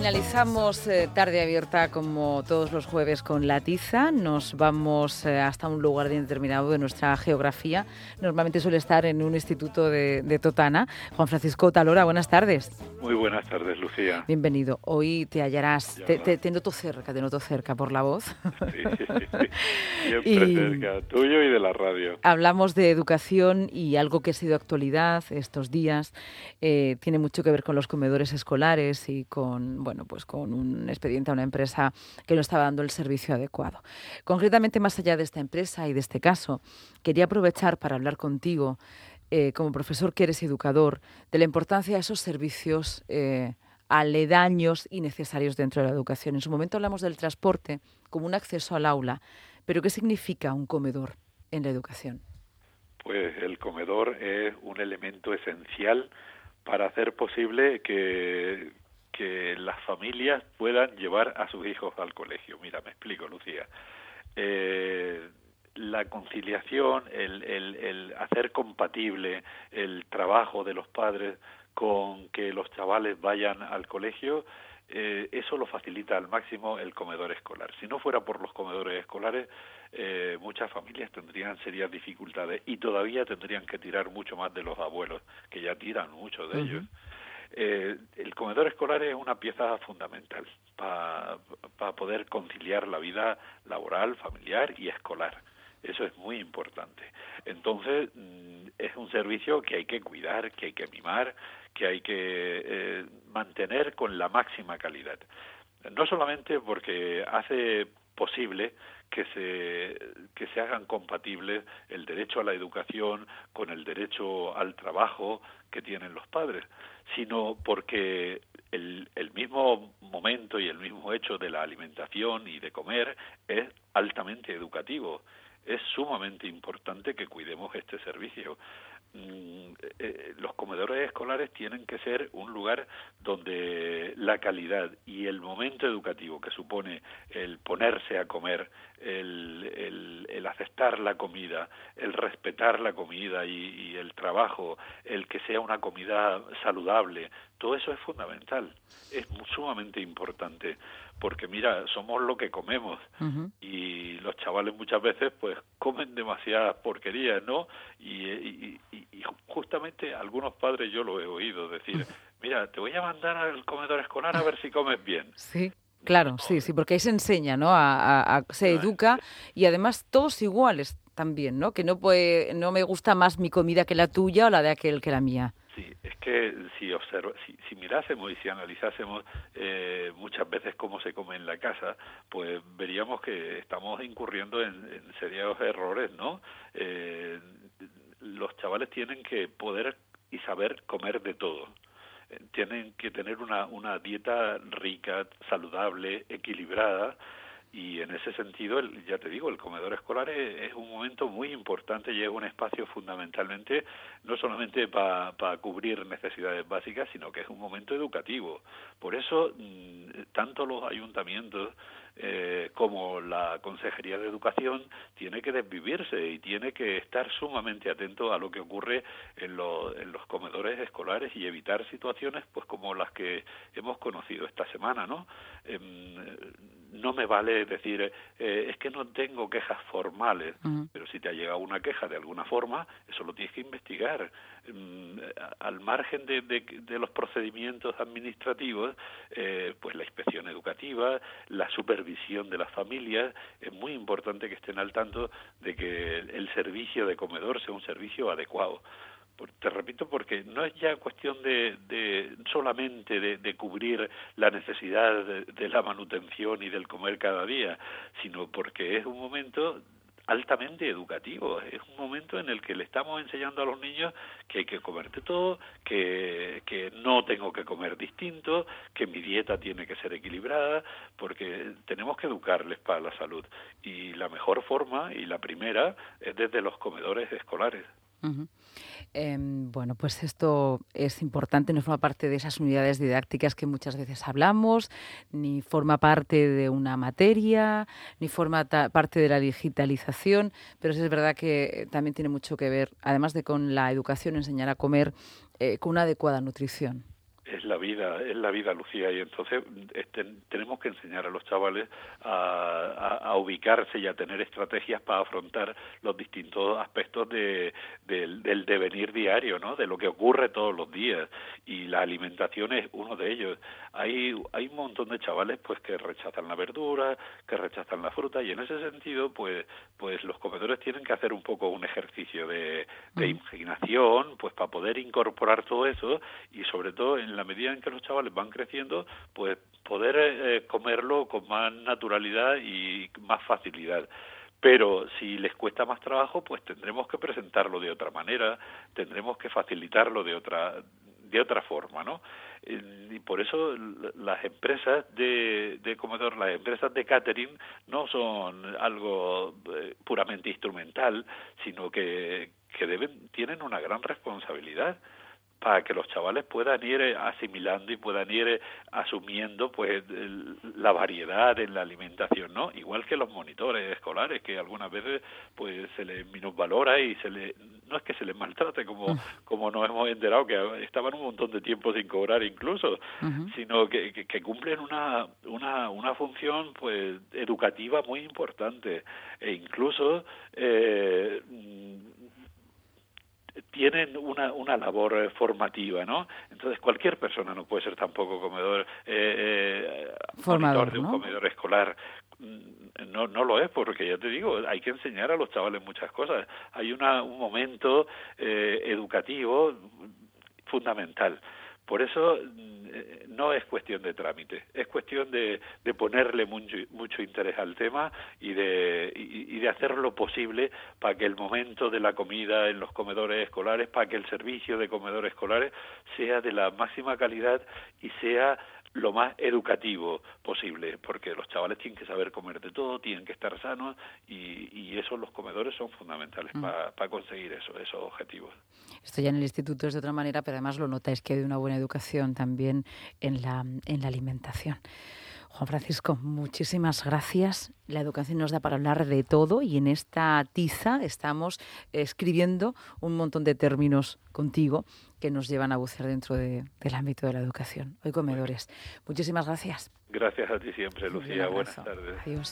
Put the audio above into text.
Finalizamos eh, tarde abierta como todos los jueves con la tiza. Nos vamos eh, hasta un lugar determinado de nuestra geografía. Normalmente suele estar en un instituto de, Totana. Juan Francisco Talora, buenas tardes. Muy buenas tardes, Lucía. Bienvenido. Hoy te hallarás, te, noto cerca, te noto cerca por la voz. Sí, sí, Siempre cerca, tuyo y de la radio. Hablamos de educación y algo que ha sido actualidad estos días. Eh, tiene mucho que ver con los comedores escolares y con bueno, pues con un expediente a una empresa que no estaba dando el servicio adecuado. Concretamente, más allá de esta empresa y de este caso, quería aprovechar para hablar contigo, eh, como profesor que eres educador, de la importancia de esos servicios eh, aledaños y necesarios dentro de la educación. En su momento hablamos del transporte como un acceso al aula, pero ¿qué significa un comedor en la educación? Pues el comedor es un elemento esencial para hacer posible que que las familias puedan llevar a sus hijos al colegio. Mira, me explico, Lucía. Eh, la conciliación, el, el, hacer compatible el trabajo de los padres con que los chavales vayan al colegio, eh, eso lo facilita al máximo el comedor escolar. Si no fuera por los comedores escolares, eh, muchas familias tendrían serias dificultades y todavía tendrían que tirar mucho más de los abuelos, que ya tiran mucho de ellos. Eh, el comedor escolar es una pieza fundamental para poder conciliar la vida laboral, familiar y escolar. Eso es muy importante. Entonces, mm, es un servicio que hay que cuidar, que hay que mimar, que hay que eh, mantener con la máxima calidad. No solamente porque hace posible que se, que se hagan compatibles el derecho a la educación con el derecho al trabajo que tienen los padres, sino porque el, el mismo momento y el mismo hecho de la alimentación y de comer es altamente educativo. Es sumamente importante que cuidemos este servicio. Mm, eh, los comedores escolares tienen que ser un lugar donde la calidad y el momento educativo que supone el ponerse a comer, el, el, aceptar la comida, el respetar la comida y, y, el trabajo, el que sea una comida saludable, todo eso es fundamental, es sumamente importante porque mira, somos lo que comemos y los chavales muchas veces pues comen demasiadas porquerías, ¿no? Y, justamente algunos padres yo lo he oído decir, mira, te voy a mandar al comedor escolar a ver si comes bien. Sí. Claro, sí, sí, porque ahí se enseña, ¿no? A, se educa y además todos iguales también, ¿no? Que no puede, no me gusta más mi comida que la tuya o la de aquel que la mía. Sí, es que si, observa, si, mirásemos y si analizásemos eh, muchas veces cómo se come en la casa, pues veríamos que estamos incurriendo en, serios errores, ¿no? Eh, los chavales tienen que poder y saber comer de todo. Eh, tienen que tener una, una dieta rica, saludable, equilibrada, y en ese sentido, ya te digo, el comedor escolar es, un momento muy importante y es un espacio fundamentalmente no solamente para cubrir necesidades básicas, sino que es un momento educativo. Por eso, mm, tanto los ayuntamientos eh, como la Consejería de Educación tiene que desvivirse y tiene que estar sumamente atento a lo que ocurre en, los comedores escolares y evitar situaciones pues como las que hemos conocido esta semana, ¿no? Em, no me vale decir, eh, es que no tengo quejas formales, pero si te ha llegado una queja de alguna forma, eso lo tienes que investigar. Mm, al margen de, de, los procedimientos administrativos, eh, pues la inspección educativa, la supervisión de las familias, es muy importante que estén al tanto de que el servicio de comedor sea un servicio adecuado te repito, porque no es ya cuestión de, de solamente de, cubrir la necesidad de, la manutención y del comer cada día, sino porque es un momento altamente educativo. Es un momento en el que le estamos enseñando a los niños que hay que comer de todo, que no tengo que comer distinto, que mi dieta tiene que ser equilibrada, porque tenemos que educarles para la salud. Y la mejor forma, y la primera, es desde los comedores escolares. Em, bueno, pues esto es importante, no forma parte de esas unidades didácticas que muchas veces hablamos, ni forma parte de una materia, ni forma parte de la digitalización, pero es verdad que también tiene mucho que ver, además de con la educación, enseñar a comer, eh, con una adecuada nutrición. Vida, es la vida, Lucía, y entonces este, tenemos que enseñar a los chavales a, ubicarse y a tener estrategias para afrontar los distintos aspectos de, del, del devenir diario, ¿no? De lo que ocurre todos los días y la alimentación es uno de ellos. Hay hay un montón de chavales pues que rechazan la verdura, que rechazan la fruta y en ese sentido pues pues los comedores tienen que hacer un poco un ejercicio de, de mm. imaginación pues para poder incorporar todo eso y sobre todo en la medida en que los chavales van creciendo pues poder eh, comerlo con más naturalidad y más facilidad pero si les cuesta más trabajo, pues tendremos que presentarlo de otra manera, tendremos que facilitarlo de otra de otra forma, ¿no? Y por eso las empresas de, de comedor, las empresas de catering no son algo eh, puramente instrumental, sino que, que deben tienen una gran responsabilidad para que los chavales puedan ir eh, asimilando y puedan ir eh, asumiendo pues la variedad en la alimentación, ¿no? Igual que los monitores escolares que algunas veces pues se les minusvalora y se le no es que se les maltrate como mm. como nos hemos enterado que estaban un montón de tiempo sin cobrar incluso, sino que, que, cumplen una una una función pues educativa muy importante e incluso eh, tienen una, una labor eh, formativa, ¿no? Entonces cualquier persona no puede ser tampoco comedor, eh, eh Formador, de un comedor escolar. Mm, no, no lo es, porque ya te digo, hay que enseñar a los chavales muchas cosas. Hay una, un momento eh, educativo fundamental. Por eso mm, no es cuestión de trámite, es cuestión de, de ponerle mucho, mucho, interés al tema y de, y, de hacer lo posible para que el momento de la comida en los comedores escolares, para que el servicio de comedores escolares sea de la máxima calidad y sea lo más educativo posible, porque los chavales tienen que saber comer de todo, tienen que estar sanos y, y eso los comedores son fundamentales mm. para conseguir eso, esos objetivos. Esto ya en el instituto es de otra manera, pero además lo notáis que hay una buena educación también en la, en la alimentación. Juan Francisco, muchísimas gracias. La educación nos da para hablar de todo y en esta tiza estamos escribiendo un montón de términos contigo que nos llevan a bucear dentro del ámbito de la educación. Hoy comedores. Muchísimas gracias. Gracias a ti siempre, Lucía. Buenas tardes. Adiós.